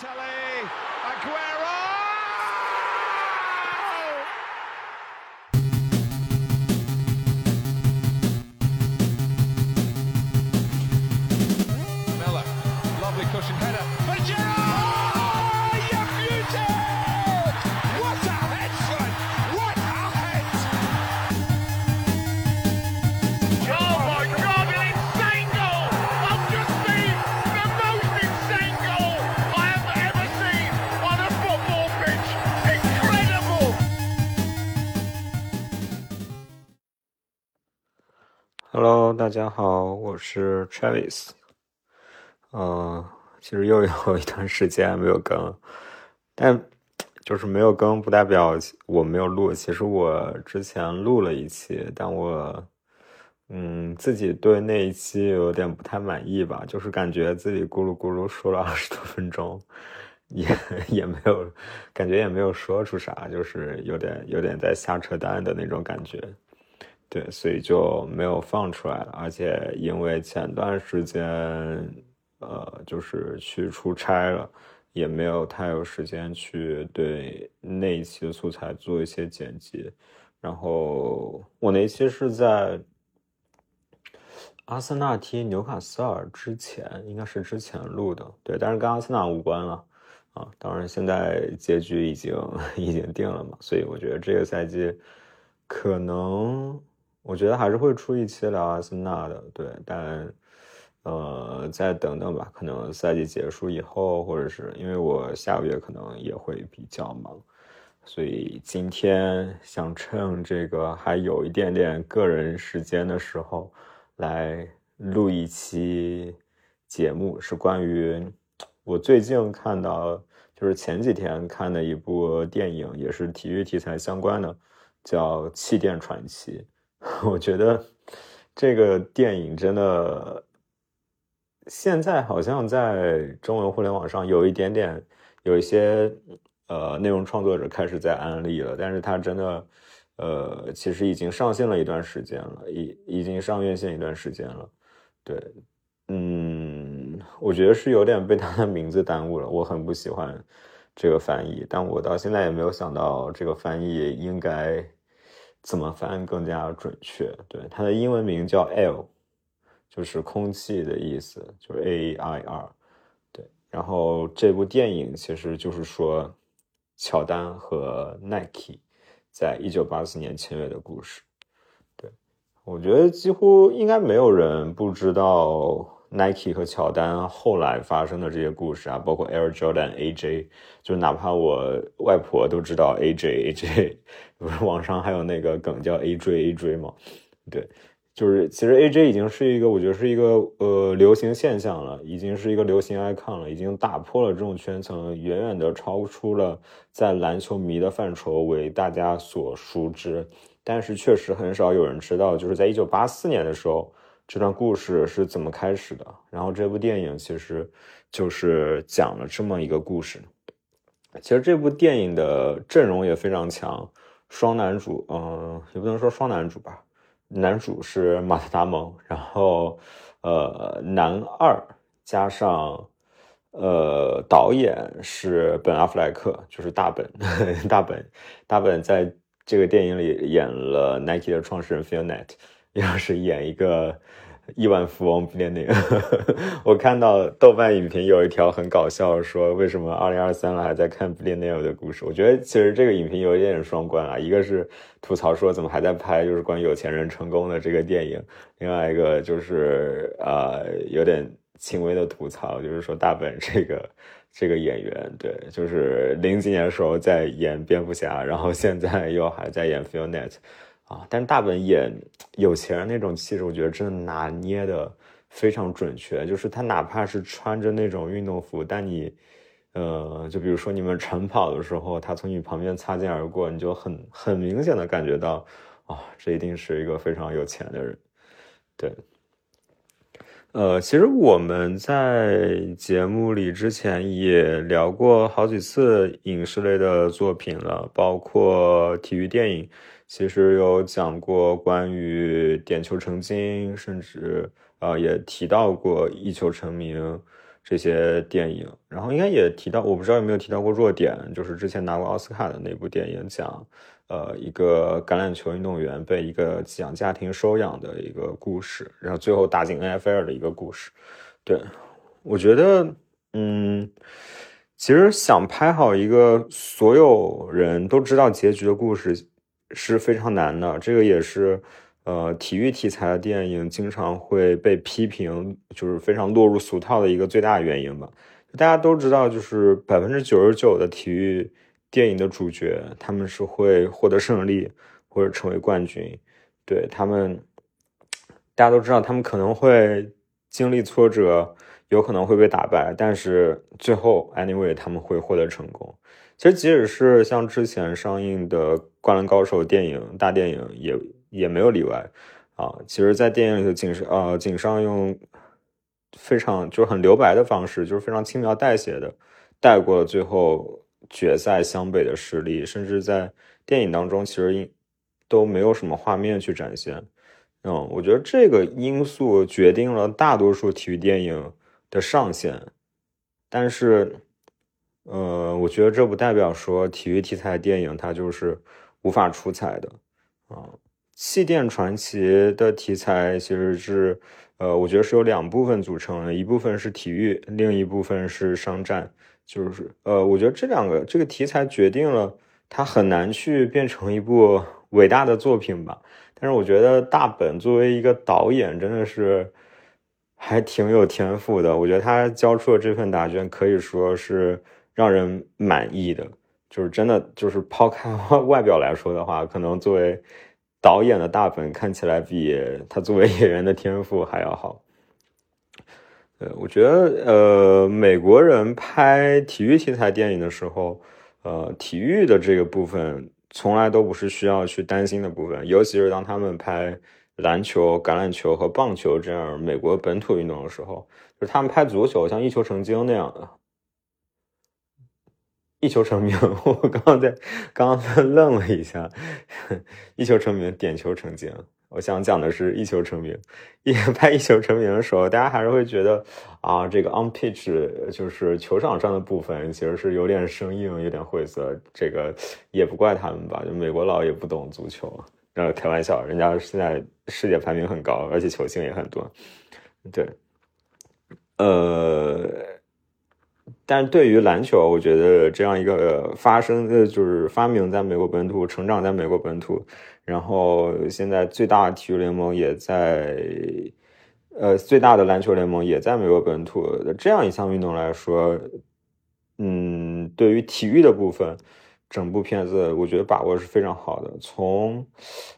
Balotelli, Aguero! 大家好，我是 Travis。呃，其实又有一段时间没有更，但就是没有更不代表我没有录。其实我之前录了一期，但我嗯自己对那一期有点不太满意吧，就是感觉自己咕噜咕噜说了二十多分钟，也也没有感觉也没有说出啥，就是有点有点在瞎扯淡的那种感觉。对，所以就没有放出来了。而且因为前段时间，呃，就是去出差了，也没有太有时间去对那一期的素材做一些剪辑。然后我那一期是在阿森纳踢纽卡斯尔之前，应该是之前录的。对，但是跟阿森纳无关了啊。当然，现在结局已经 已经定了嘛，所以我觉得这个赛季可能。我觉得还是会出一期聊阿森纳的，对，但呃，再等等吧，可能赛季结束以后，或者是因为我下个月可能也会比较忙，所以今天想趁这个还有一点点个人时间的时候，来录一期节目，是关于我最近看到，就是前几天看的一部电影，也是体育题材相关的，叫《气垫传奇》。我觉得这个电影真的，现在好像在中文互联网上有一点点，有一些呃内容创作者开始在安利了，但是它真的呃其实已经上线了一段时间了，已已经上院线一段时间了。对，嗯，我觉得是有点被它的名字耽误了，我很不喜欢这个翻译，但我到现在也没有想到这个翻译应该。怎么翻更加准确？对，它的英文名叫 Air，就是空气的意思，就是 A I R。对，然后这部电影其实就是说乔丹和 Nike 在一九八四年签约的故事。对，我觉得几乎应该没有人不知道。Nike 和乔丹后来发生的这些故事啊，包括 Air Jordan AJ，就哪怕我外婆都知道 AJ AJ，不是网上还有那个梗叫 AJ AJ 吗？对，就是其实 AJ 已经是一个我觉得是一个呃流行现象了，已经是一个流行 icon 了，已经打破了这种圈层，远远的超出了在篮球迷的范畴为大家所熟知。但是确实很少有人知道，就是在一九八四年的时候。这段故事是怎么开始的？然后这部电影其实就是讲了这么一个故事。其实这部电影的阵容也非常强，双男主，嗯，也不能说双男主吧，男主是马特·达蒙，然后呃，男二加上呃，导演是本·阿弗莱克，就是大本，大本，大本在这个电影里演了 Nike 的创始人 Phil Knight。要是演一个亿万富翁比利内，我看到豆瓣影评有一条很搞笑，说为什么二零二三了还在看比利内尔的故事？我觉得其实这个影评有一点双关啊，一个是吐槽说怎么还在拍就是关于有钱人成功的这个电影，另外一个就是呃有点轻微的吐槽，就是说大本这个这个演员，对，就是零几年的时候在演蝙蝠侠，然后现在又还在演 f i l n e t。啊，但是大本演有钱人那种气质，我觉得真的拿捏的非常准确。就是他哪怕是穿着那种运动服，但你，呃，就比如说你们晨跑的时候，他从你旁边擦肩而过，你就很很明显的感觉到，啊，这一定是一个非常有钱的人。对，呃，其实我们在节目里之前也聊过好几次影视类的作品了，包括体育电影。其实有讲过关于点球成金，甚至呃也提到过一球成名，这些电影，然后应该也提到，我不知道有没有提到过弱点，就是之前拿过奥斯卡的那部电影，讲呃一个橄榄球运动员被一个寄养家庭收养的一个故事，然后最后打进 NFL 的一个故事。对，我觉得，嗯，其实想拍好一个所有人都知道结局的故事是非常难的，这个也是。呃，体育题材的电影经常会被批评，就是非常落入俗套的一个最大原因吧。大家都知道，就是百分之九十九的体育电影的主角，他们是会获得胜利或者成为冠军。对他们，大家都知道，他们可能会经历挫折，有可能会被打败，但是最后，anyway，他们会获得成功。其实，即使是像之前上映的《灌篮高手》电影大电影，也。也没有例外啊！其实，在电影里头，井上呃，井上用非常就是很留白的方式，就是非常轻描淡写的带过了最后决赛湘北的实力，甚至在电影当中，其实都没有什么画面去展现。嗯，我觉得这个因素决定了大多数体育电影的上限，但是，呃，我觉得这不代表说体育题材电影它就是无法出彩的啊。气垫传奇的题材其实是，呃，我觉得是由两部分组成的，一部分是体育，另一部分是商战。就是，呃，我觉得这两个这个题材决定了它很难去变成一部伟大的作品吧。但是我觉得大本作为一个导演，真的是还挺有天赋的。我觉得他交出的这份答卷可以说是让人满意的。就是真的，就是抛开 外表来说的话，可能作为。导演的大本看起来比他作为演员的天赋还要好。呃，我觉得，呃，美国人拍体育题材电影的时候，呃，体育的这个部分从来都不是需要去担心的部分，尤其是当他们拍篮球、橄榄球和棒球这样美国本土运动的时候，就是他们拍足球，像一球成精那样的。一球成名，我刚刚在刚刚 愣了一下，一球成名，点球成精。我想讲的是一球成名，一拍一球成名的时候，大家还是会觉得啊，这个 on pitch 就是球场上的部分其实是有点生硬，有点晦涩。这个也不怪他们吧，就美国佬也不懂足球，呃，开玩笑，人家现在世界排名很高，而且球星也很多。对，呃。但是对于篮球，我觉得这样一个发生的，就是发明在美国本土，成长在美国本土，然后现在最大体育联盟也在，呃，最大的篮球联盟也在美国本土这样一项运动来说，嗯，对于体育的部分，整部片子我觉得把握是非常好的。从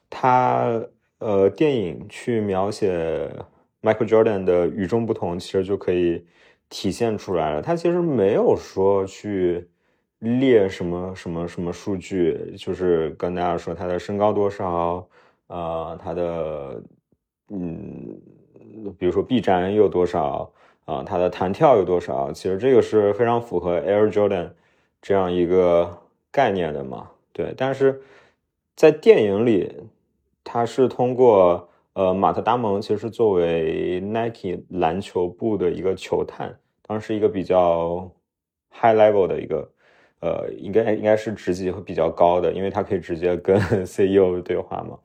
他呃电影去描写 Michael Jordan 的与众不同，其实就可以。体现出来了，他其实没有说去列什么什么什么数据，就是跟大家说他的身高多少，呃，他的嗯，比如说臂展有多少啊，他的弹跳有多少，其实这个是非常符合 Air Jordan 这样一个概念的嘛，对。但是在电影里，他是通过呃马特达蒙，其实作为 Nike 篮球部的一个球探。当时一个比较 high level 的一个，呃，应该应该是职级会比较高的，因为他可以直接跟 CEO 对话嘛。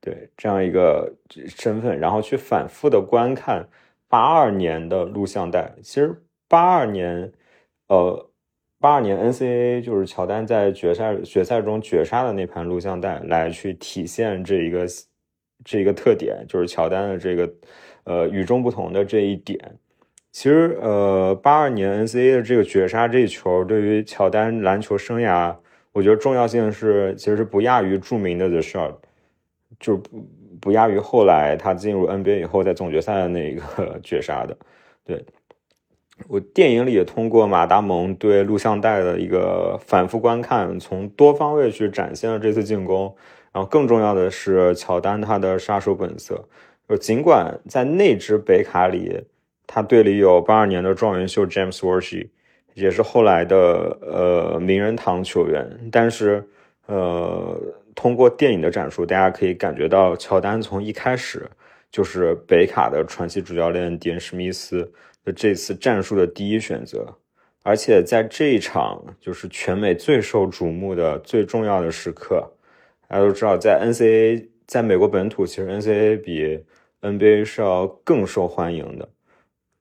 对，这样一个身份，然后去反复的观看八二年的录像带。其实八二年，呃，八二年 NCAA 就是乔丹在决赛决赛中绝杀的那盘录像带，来去体现这一个这一个特点，就是乔丹的这个呃与众不同的这一点。其实，呃，八二年 NCAA 的这个绝杀这一球，对于乔丹篮球生涯，我觉得重要性是，其实是不亚于著名的 The Shot，就不不亚于后来他进入 NBA 以后在总决赛的那个 绝杀的。对我电影里也通过马达蒙对录像带的一个反复观看，从多方位去展现了这次进攻。然后更重要的是，乔丹他的杀手本色，就尽管在那支北卡里。他队里有八二年的状元秀 James Worthy，也是后来的呃名人堂球员。但是，呃，通过电影的展述，大家可以感觉到乔丹从一开始就是北卡的传奇主教练迪恩·史密斯的这次战术的第一选择。而且在这一场就是全美最受瞩目的最重要的时刻，大家都知道，在 NCAA 在美国本土，其实 NCAA 比 NBA 是要更受欢迎的。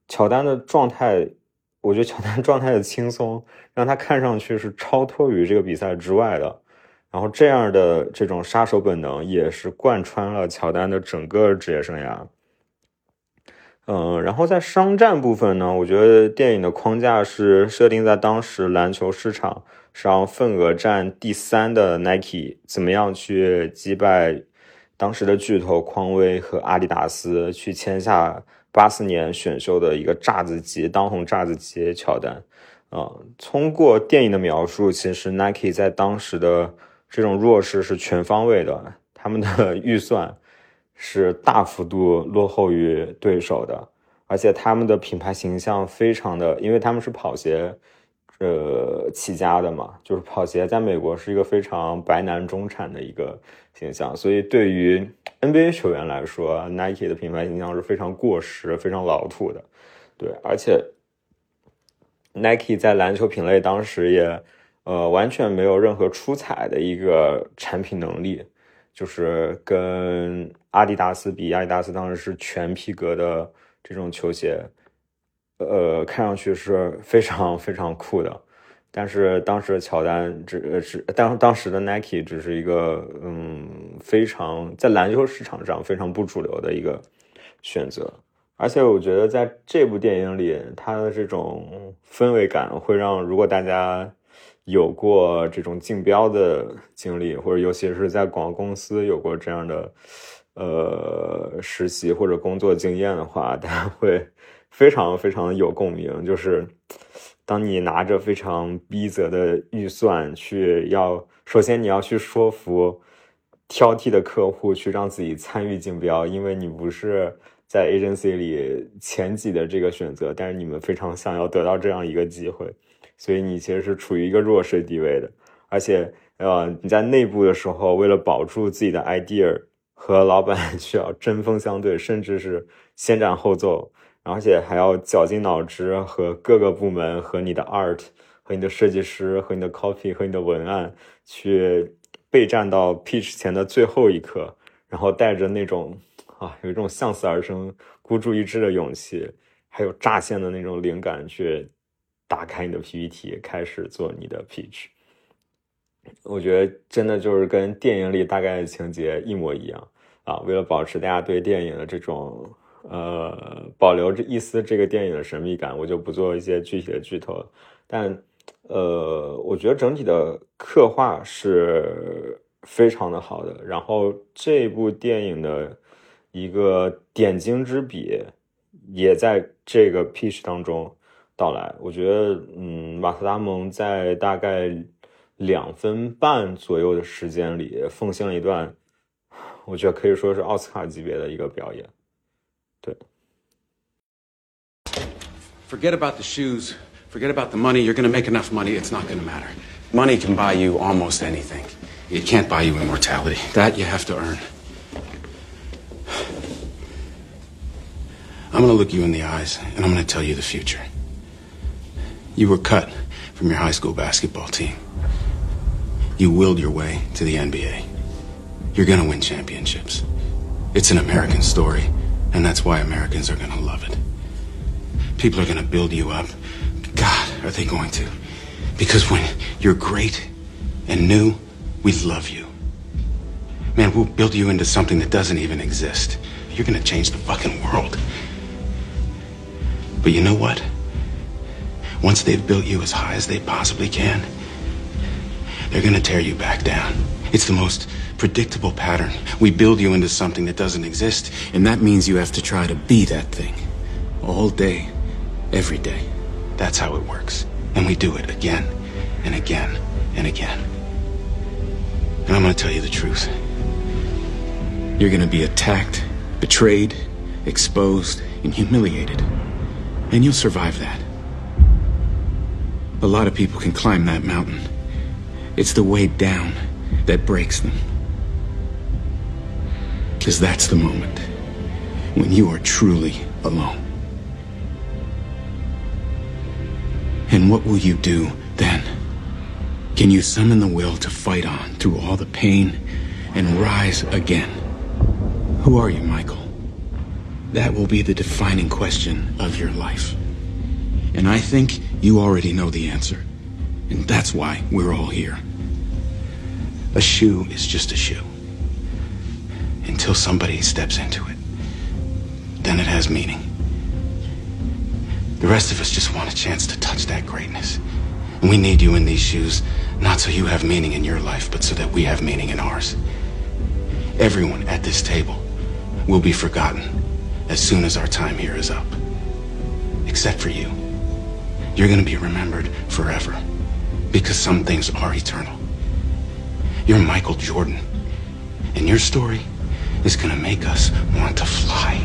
乔丹的状态，我觉得乔丹状态的轻松，让他看上去是超脱于这个比赛之外的。然后这样的这种杀手本能，也是贯穿了乔丹的整个职业生涯。嗯，然后在商战部分呢，我觉得电影的框架是设定在当时篮球市场上份额占第三的 Nike 怎么样去击败当时的巨头匡威和阿迪达斯，去签下八四年选秀的一个炸子鸡当红炸子鸡乔丹。啊，通过电影的描述，其实 Nike 在当时的这种弱势是全方位的，他们的 预算。是大幅度落后于对手的，而且他们的品牌形象非常的，因为他们是跑鞋，呃起家的嘛，就是跑鞋在美国是一个非常白男中产的一个形象，所以对于 NBA 球员来说，Nike 的品牌形象是非常过时、非常老土的。对，而且 Nike 在篮球品类当时也，呃，完全没有任何出彩的一个产品能力。就是跟阿迪达斯比，阿迪达斯当时是全皮革的这种球鞋，呃，看上去是非常 非常酷的。但是当时乔丹只是当当时的 Nike 只是一个嗯非常在篮球市场上非常不主流的一个选择。而且我觉得在这部电影里，它的这种氛围感会让如果大家。有过这种竞标的经历，或者尤其是在广告公司有过这样的呃实习或者工作经验的话，大家会非常非常有共鸣。就是当你拿着非常逼仄的预算去要，首先你要去说服挑剔的客户去让自己参与竞标，因为你不是在 agency 里前几的这个选择，但是你们非常想要得到这样一个机会。所以你其实是处于一个弱势地位的，而且，呃，你在内部的时候，为了保住自己的 idea，和老板 需要针锋相对，甚至是先斩后奏，而且还要绞尽脑汁和各个部门、和你的 art、和你的设计师、和你的 copy、和你的文案去备战到 pitch 前的最后一刻，然后带着那种啊，有一种向死而生、孤注一掷的勇气，还有乍现的那种灵感去。打开你的 PPT，开始做你的 pitch。我觉得真的就是跟电影里大概的情节一模一样啊！为了保持大家对电影的这种呃保留着一丝这个电影的神秘感，我就不做一些具体的剧透。但呃，我觉得整体的刻画是非常的好的。然后这部电影的一个点睛之笔，也在这个 pitch 当中。到来，我觉得，嗯，马特·达蒙在大概两分半左右的时间里，奉献了一段，我觉得可以说是奥斯卡级别的一个表演。对。Forget about the shoes. Forget about the money. You're going to make enough money. It's not going to matter. Money can buy you almost anything. It can't buy you immortality. That you have to earn. I'm going to look you in the eyes, and I'm going to tell you the future. You were cut from your high school basketball team. You willed your way to the NBA. You're going to win championships. It's an American story, and that's why Americans are going to love it. People are going to build you up. God, are they going to? Because when you're great and new, we love you. Man, we'll build you into something that doesn't even exist. You're going to change the fucking world. But you know what? Once they've built you as high as they possibly can, they're gonna tear you back down. It's the most predictable pattern. We build you into something that doesn't exist, and that means you have to try to be that thing. All day, every day. That's how it works. And we do it again, and again, and again. And I'm gonna tell you the truth. You're gonna be attacked, betrayed, exposed, and humiliated. And you'll survive that. A lot of people can climb that mountain. It's the way down that breaks them. Because that's the moment when you are truly alone. And what will you do then? Can you summon the will to fight on through all the pain and rise again? Who are you, Michael? That will be the defining question of your life. And I think you already know the answer. And that's why we're all here. A shoe is just a shoe. Until somebody steps into it. Then it has meaning. The rest of us just want a chance to touch that greatness. And we need you in these shoes, not so you have meaning in your life, but so that we have meaning in ours. Everyone at this table will be forgotten as soon as our time here is up. Except for you. You're going to be remembered forever. Because some things are eternal. You're Michael Jordan. And your story is going to make us want to fly.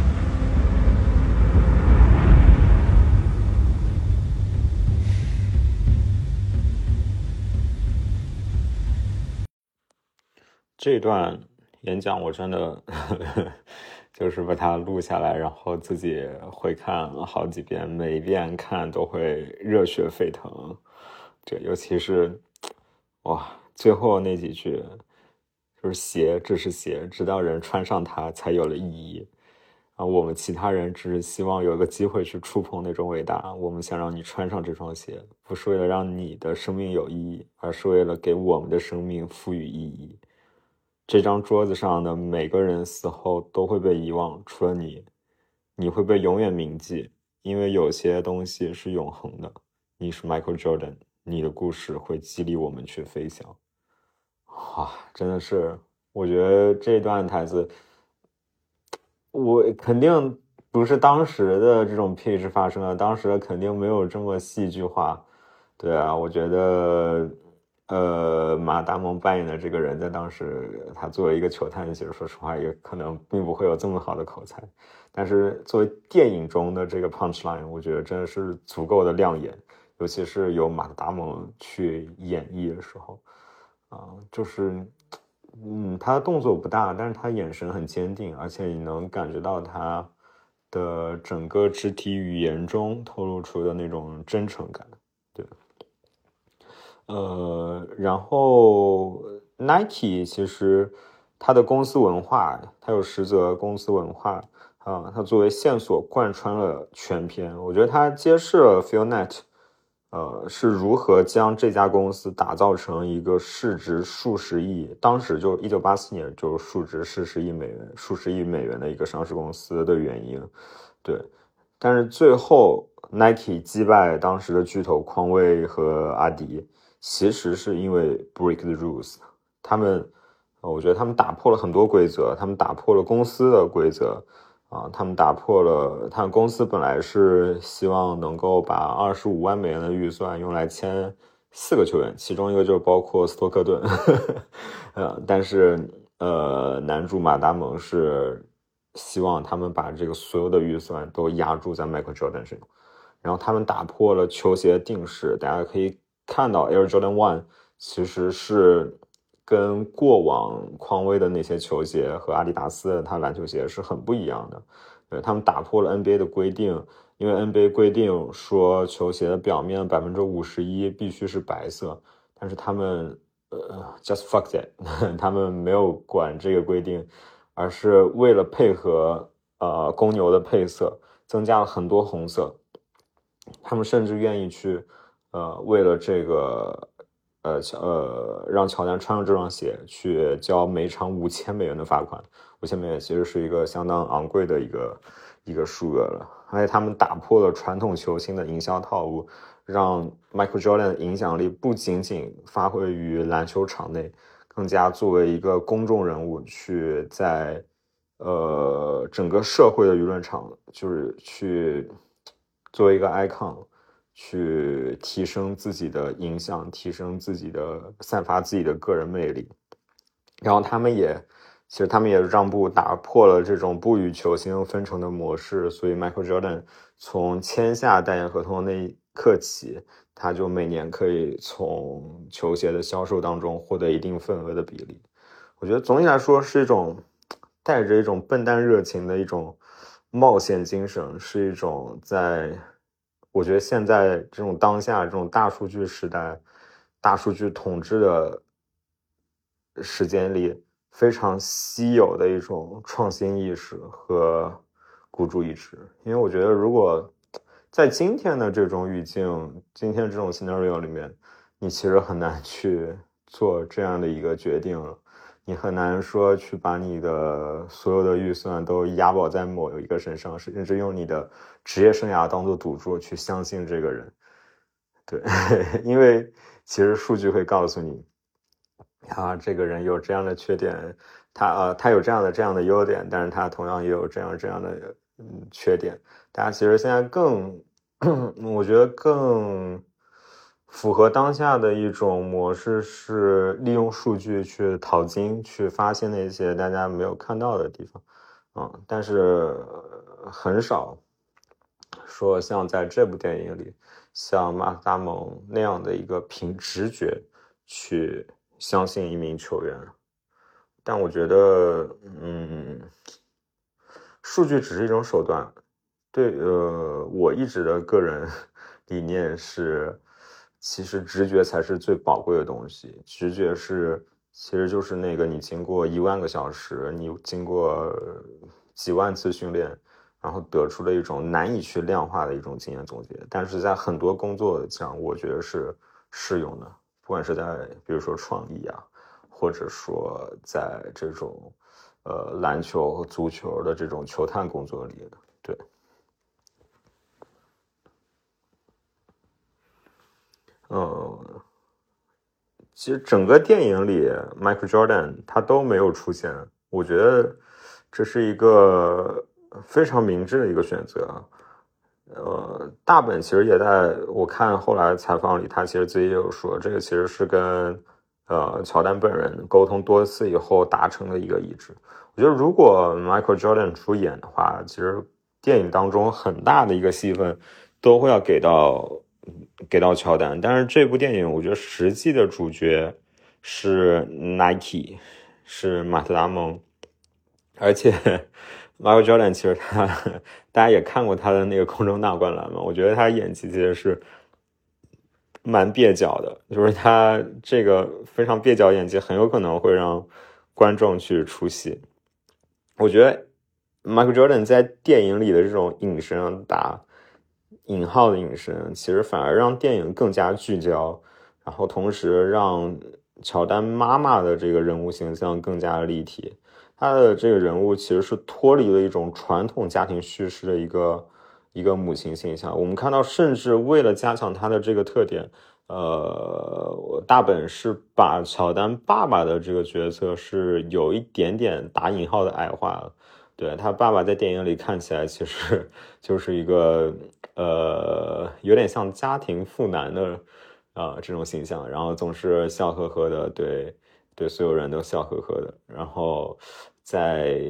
这段演讲我真的就是把它录下来，然后自己会看好几遍，每一遍看都会热血沸腾。这尤其是哇，最后那几句就是鞋，这是鞋，直到人穿上它才有了意义。啊，我们其他人只是希望有一个机会去触碰那种伟大。我们想让你穿上这双鞋，不是为了让你的生命有意义，而是为了给我们的生命赋予意义。这张桌子上的每个人死后都会被遗忘，除了你，你会被永远铭记，因为有些东西是永恒的。你是 Michael Jordan，你的故事会激励我们去飞翔。哇，真的是，我觉得这段台词，我肯定不是当时的这种配置发生的，当时肯定没有这么戏剧化。对啊，我觉得。呃，马达蒙扮演的这个人，在当时他作为一个球探，其实说实话也可能并不会有这么好的口才。但是作为电影中的这个 punch line，我觉得真的是足够的亮眼，尤其是由马达蒙去演绎的时候，啊，就是，嗯，他的动作不大，但是他眼神很坚定，而且你能感觉到他的整个肢体语言中透露出的那种真诚感，对。呃，然后 Nike 其实它的公司文化，它有实则公司文化啊，它作为线索贯穿了全篇。我觉得它揭示了 Phil Night 呃，是如何将这家公司打造成一个市值数十亿，当时就一九八四年就数值四十亿美元、数十亿美元的一个上市公司的原因。对，但是最后 Nike 击败当时的巨头匡威和阿迪。其实是因为 break the rules，他们，我觉得他们打破了很多规则，他们打破了公司的规则，啊，他们打破了，他们公司本来是希望能够把二十五万美元的预算用来签四个球员，其中一个就包括斯托克顿，呃，但是呃，男主马达蒙是希望他们把这个所有的预算都压注在 Michael Jordan 身上，然后他们打破了球鞋定式，大家可以。看到 Air Jordan One 其实是跟过往匡威的那些球鞋和阿迪达斯的它篮球鞋是很不一样的。对他们打破了 NBA 的规定，因为 NBA 规定说球鞋的表面百分之五十一必须是白色，但是他们呃 just fuck that，他们没有管这个规定，而是为了配合呃公牛的配色，增加了很多红色。他们甚至愿意去。呃，为了这个，呃，乔呃，让乔丹穿上这双鞋去交每场五千美元的罚款，五千美元其实是一个相当昂贵的一个一个数额了。而且他们打破了传统球星的营销套路，让 Michael Jordan 的影响力不仅仅发挥于篮球场内，更加作为一个公众人物去在呃整个社会的舆论场，就是去作为一个 icon。去提升自己的影响，提升自己的散发自己的个人魅力，然后他们也，其实他们也让步，打破了这种不与球星分成的模式。所以，Michael Jordan 从签下代言合同的那一刻起，他就每年可以从球鞋的销售当中获得一定份额的比例。我觉得总体来说是一种带着一种笨蛋热情的一种冒险精神，是一种在。我觉得现在这种当下这种大数据时代、大数据统治的时间里，非常稀有的一种创新意识和孤注一掷。因为我觉得，如果在今天的这种语境、今天这种 scenario 里面，你其实很难去做这样的一个决定了。你很难说去把你的所有的预算都押宝在某一个身上，甚至用你的职业生涯当做赌注去相信这个人。对，因为其实数据会告诉你，啊，这个人有这样的缺点，他呃，他有这样的这样的优点，但是他同样也有这样这样的缺点。大家其实现在更，我觉得更。符合当下的一种模式是利用数据去淘金，去发现那些大家没有看到的地方，啊，但是很少说像在这部电影里，像马达蒙那样的一个凭直觉去相信一名球员。但我觉得，嗯，数据只是一种手段。对，呃，我一直的个人 理念是。其实直觉才是最宝贵的东西。直觉是，其实就是那个你经过一万个小时，你经过几万次训练，然后得出的一种难以去量化的一种经验总结。但是在很多工作上，我觉得是适用的，不管是在比如说创意啊，或者说在这种呃篮球和足球的这种球探工作里，对。嗯，其实整个电影里，Michael Jordan 他都没有出现，我觉得这是一个非常明智的一个选择。呃，大本其实也在我看后来采访里，他其实自己也有说，这个其实是跟呃乔丹本人沟通多次以后达成的一个一致。我觉得如果 Michael Jordan 出演的话，其实电影当中很大的一个戏份都会要给到。给到乔丹，但是这部电影我觉得实际的主角是 Nike，是马特达蒙，而且 Michael Jordan 其实他大家也看过他的那个空中大灌篮嘛，我觉得他演技其实是蛮蹩脚的，就是他这个非常蹩脚演技很有可能会让观众去出戏。我觉得 Michael Jordan 在电影里的这种隐身打。引号的隐身，其实反而让电影更加聚焦，然后同时让乔丹妈妈的这个人物形象更加立体。他的这个人物其实是脱离了一种传统家庭叙事的一个一个母亲形象。我们看到，甚至为了加强他的这个特点，呃，大本是把乔丹爸爸的这个角色是有一点点打引号的矮化了。对他爸爸在电影里看起来其实 就是一个呃有点像家庭妇男的啊这种形象，然后总是笑呵呵的，对对所有人都笑呵呵的，然后在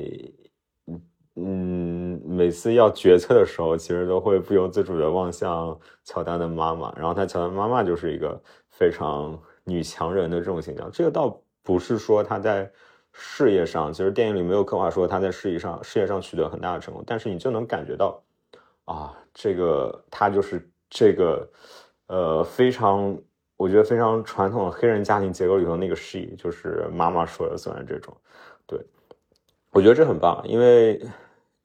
嗯每次要决策的时候，其实都会不由自主的望向乔丹的妈妈，然后他乔丹妈妈就是一个非常女强人的这种形象，这个倒不是说他在。事业上，其实电影里没有刻画说他在事业上事业上取得很大的成功，但是你就能感觉到，啊，这个他就是这个，呃，非常我觉得非常传统的黑人家庭结构里头那个 she，就是妈妈说了算这种，对，我觉得这很棒，因为，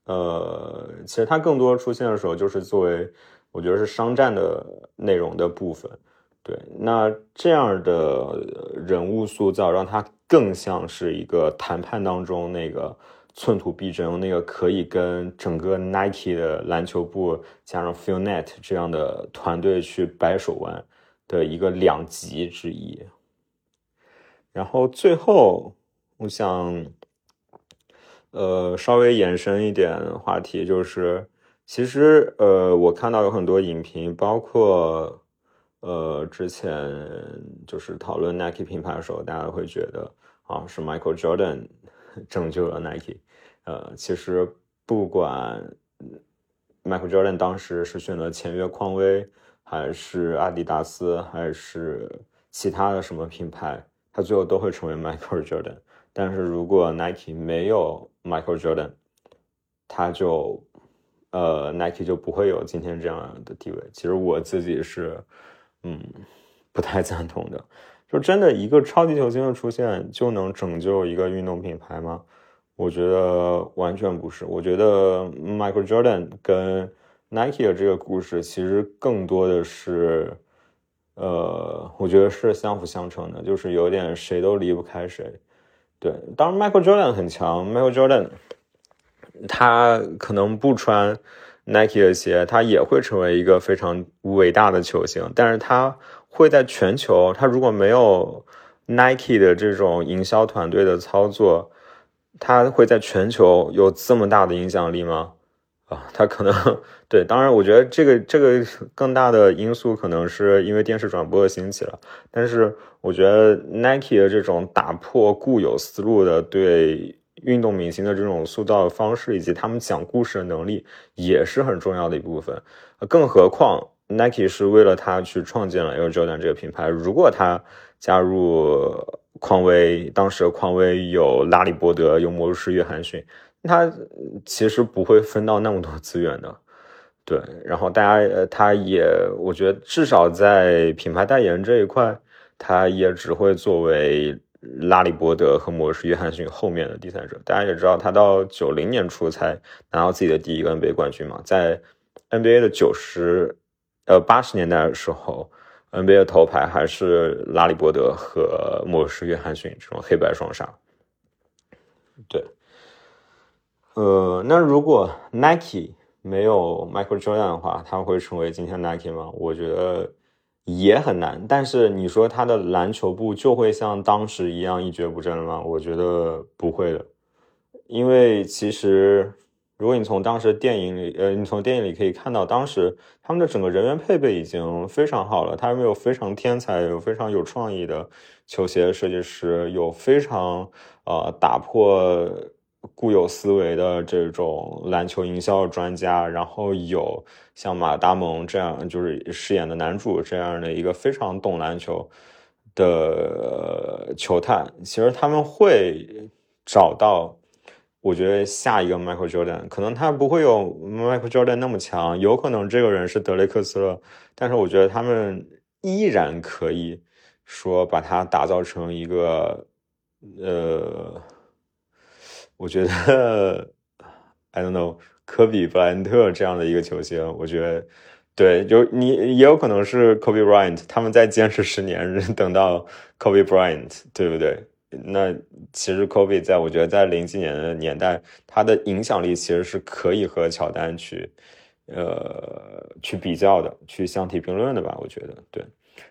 呃，其实他更多出现的时候就是作为我觉得是商战的内容的部分。对，那这样的人物塑造，让他更像是一个谈判当中那个寸土必争，那个可以跟整个 Nike 的篮球部加上 Phil Knight 这样的团队去掰手腕的一个两极之一。然后最后，我想，呃，稍微延伸一点话题，就是其实，呃，我看到有很多影评，包括。呃，之前就是讨论 Nike 品牌的时候，大家会觉得啊，是 Michael Jordan 拯救了 Nike。呃，其实不管 Michael Jordan 当时是选择签约匡威，还是阿迪达斯，还是其他的什么品牌，他最后都会成为 Michael Jordan。但是如果 Nike 没有 Michael Jordan，他就。呃，Nike 就不会有今天这样的地位。其实我自己是，嗯，不太赞同的。就真的一个超级球星的出现就能拯救一个运动品牌吗？我觉得完全不是。我觉得 Michael Jordan 跟 Nike 的这个故事其实更多的是，呃，我觉得是相辅相成的，就是有点谁都离不开谁。对，当然 Michael Jordan 很强，Michael Jordan 他可能不穿 Nike 的鞋，他也会成为一个非常伟大的球星，但是他。会在全球，他如果没有 Nike 的这种营销团队的操作，他会在全球有这么大的影响力吗？啊，他可能对，当然，我觉得这个这个更大的因素可能是因为电视转播的兴起了，但是我觉得 Nike 的这种打破固有思路的对运动明星的这种塑造方式，以及他们讲故事的能力，也是很重要的一部分，更何况。Nike 是为了他去创建了 Air Jordan 这个品牌。如果他加入匡威，当时匡威有拉里伯德，有魔术师约翰逊，他其实不会分到那么多资源的。对，然后大家，他也，我觉得至少在品牌代言这一块，他也只会作为拉里伯德和魔术师约翰逊后面的第三者。大家也知道，他到九零年初才拿到自己的第一个 NBA 冠军嘛，在 NBA 的九十。呃，八十年代的时候，NBA 的头牌还是拉里伯德和魔术师约翰逊这种黑白双杀。对，呃，那如果 Nike 没有 Michael Jordan 的话，他会成为今天 Nike 吗？我觉得也很难。但是你说他的篮球部就会像当时一样一蹶不振了吗？我觉得不会的，因为其实。如果你从当时电影里，呃，你从电影里可以看到，当时他们的整个人员配备已经非常好了。他们有非常天才、有非常有创意的球鞋设计师，有非常呃打破固有思维的这种篮球营销专家，然后有像马达蒙这样就是饰演的男主这样的一个非常懂篮球的球探。其实他们会找到。我觉得下一个 Michael Jordan 可能他不会有 Michael Jordan 那么强，有可能这个人是德雷克斯勒，但是我觉得他们依然可以说把他打造成一个，呃，我觉得 I don't know 科比布莱恩特这样的一个球星，我觉得对，就你也有可能是 Kobe Bryant，他们再坚持十年，等到 Kobe Bryant，对不对？那其实 Kobe 在我觉得在零几年的年代，他的影响力其实是可以和乔丹去，呃，去比较的，去相提并论的吧？我觉得对。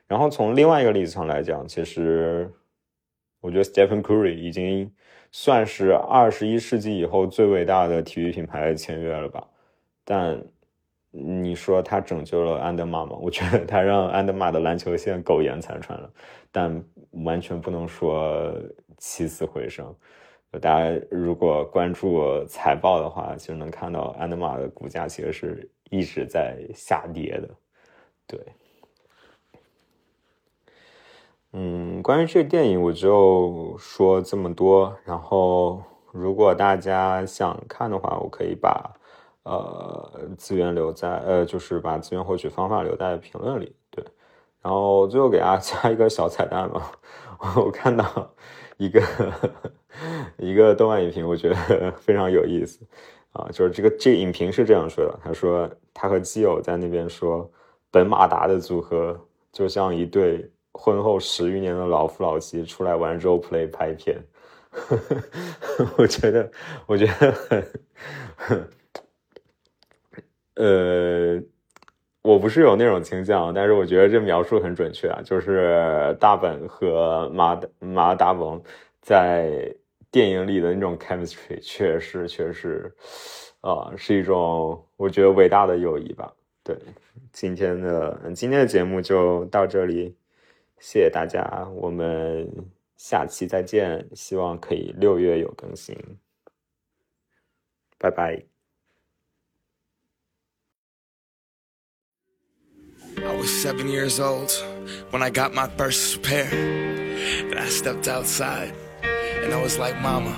然后从另外一个例子上来讲，其实我觉得 Stephen Curry 已经算是二十一世纪以后最伟大的体育品牌的签约了吧？但你说他拯救了安德玛吗？我觉得他让安德玛的篮球线苟延残喘了，但完全不能说起死回生。大家如果关注财报的话，其实能看到安德玛的股价其实是一直在下跌的。对，嗯，关于这个电影我就说这么多。然后如果大家想看的话，我可以把。呃，资源留在呃，就是把资源获取方法留在评论里。对，然后最后给大家加一个小彩蛋吧。我看到一个 一个动漫影评，我觉得非常有意思啊。就是这个这个影评是这样说的：他说他和基友在那边说，本马达的组合就像一对婚后十余年的老夫老妻出来玩 role play 拍片。我觉得，我觉得很。呃，我不是有那种倾向，但是我觉得这描述很准确啊，就是大本和马马达蒙在电影里的那种 chemistry，确实确实啊，是一种我觉得伟大的友谊吧。对，今天的今天的节目就到这里，谢谢大家，我们下期再见，希望可以六月有更新，拜拜。I was seven years old when I got my first pair. And I stepped outside and I was like, Mama,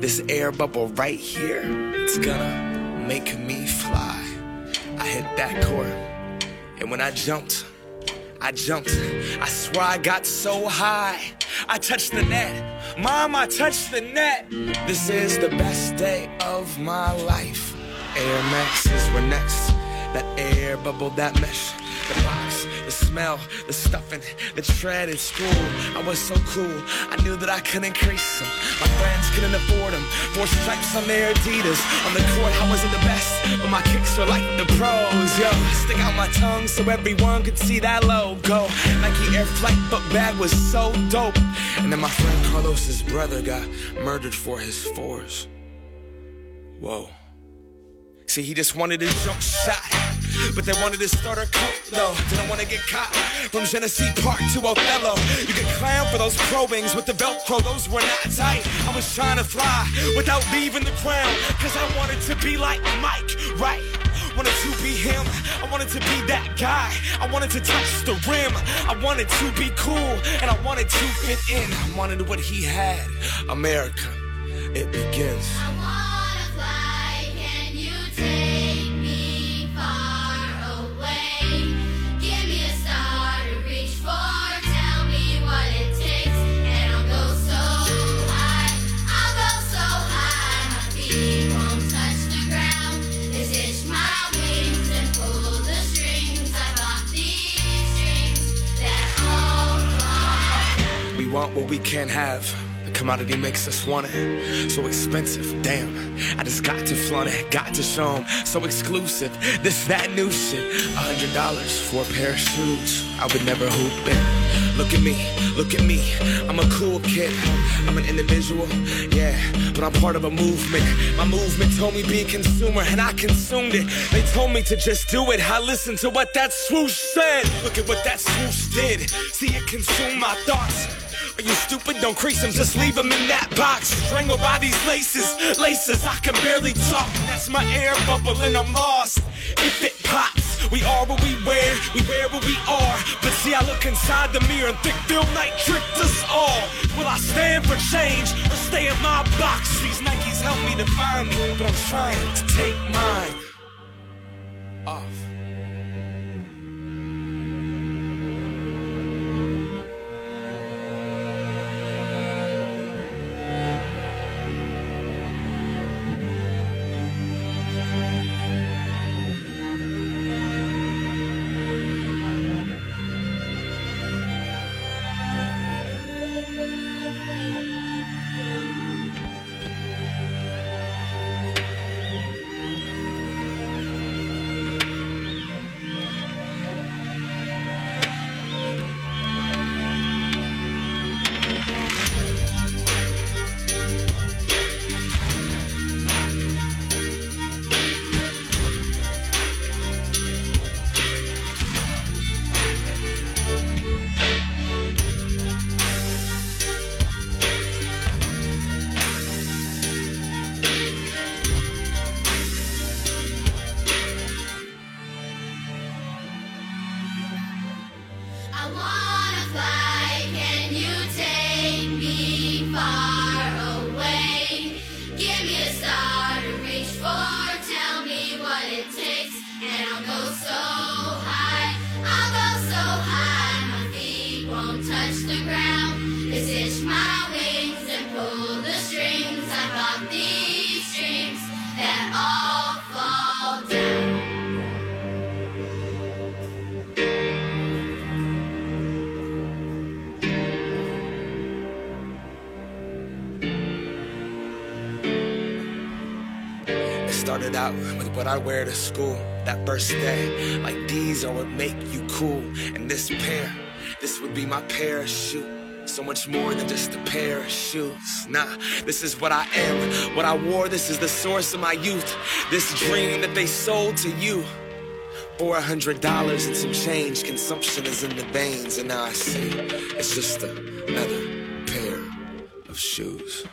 this air bubble right here, it's gonna make me fly. I hit that court, and when I jumped, I jumped. I swear I got so high. I touched the net. Mom, I touched the net. This is the best day of my life. Air Maxes were next. That air bubble, that mesh. The box, the smell, the stuffing, the tread in school. I was so cool. I knew that I couldn't crease them. My couldn't afford them. Four stripes on their Adidas. On the court, I wasn't the best, but my kicks were like the pros. Yo, stick out my tongue so everyone could see that logo. Nike Air Flight book bag was so dope. And then my friend Carlos's brother got murdered for his fours. Whoa. See, he just wanted his jump shot. But they wanted his starter coat, though. Didn't want to get caught from Genesee Park to Othello. You get clown for those probings with the Velcro, those were not tight. I was trying to fly without leaving the ground. Cause I wanted to be like Mike, right? Wanted to be him. I wanted to be that guy. I wanted to touch the rim. I wanted to be cool. And I wanted to fit in. I wanted what he had. America, it begins. I wanna fly, can you take want what we can't have. The commodity makes us want it. So expensive, damn. I just got to flaunt it, got to show 'em. So exclusive, this, that new shit. A hundred dollars for a pair of shoes. I would never hoop it. Look at me, look at me. I'm a cool kid. I'm an individual, yeah, but I'm part of a movement. My movement told me be a consumer, and I consumed it. They told me to just do it. I listened to what that swoosh said. Look at what that swoosh did. See it consume my thoughts. Are you stupid? Don't crease them, just leave them in that box. Strangled by these laces, laces, I can barely talk. That's my air bubble and I'm lost. If it pops, we are what we wear, we wear what we are. But see, I look inside the mirror and think Phil Knight tricked us all. Will I stand for change or stay in my box? These Nikes help me to find me, but I'm trying to take mine off. Out with what I wear to school that first day. Like these are what make you cool. And this pair, this would be my parachute. So much more than just a pair of shoes. Nah, this is what I am. What I wore, this is the source of my youth. This dream that they sold to you. For a hundred dollars and some change, consumption is in the veins. And now I see it's just another pair of shoes.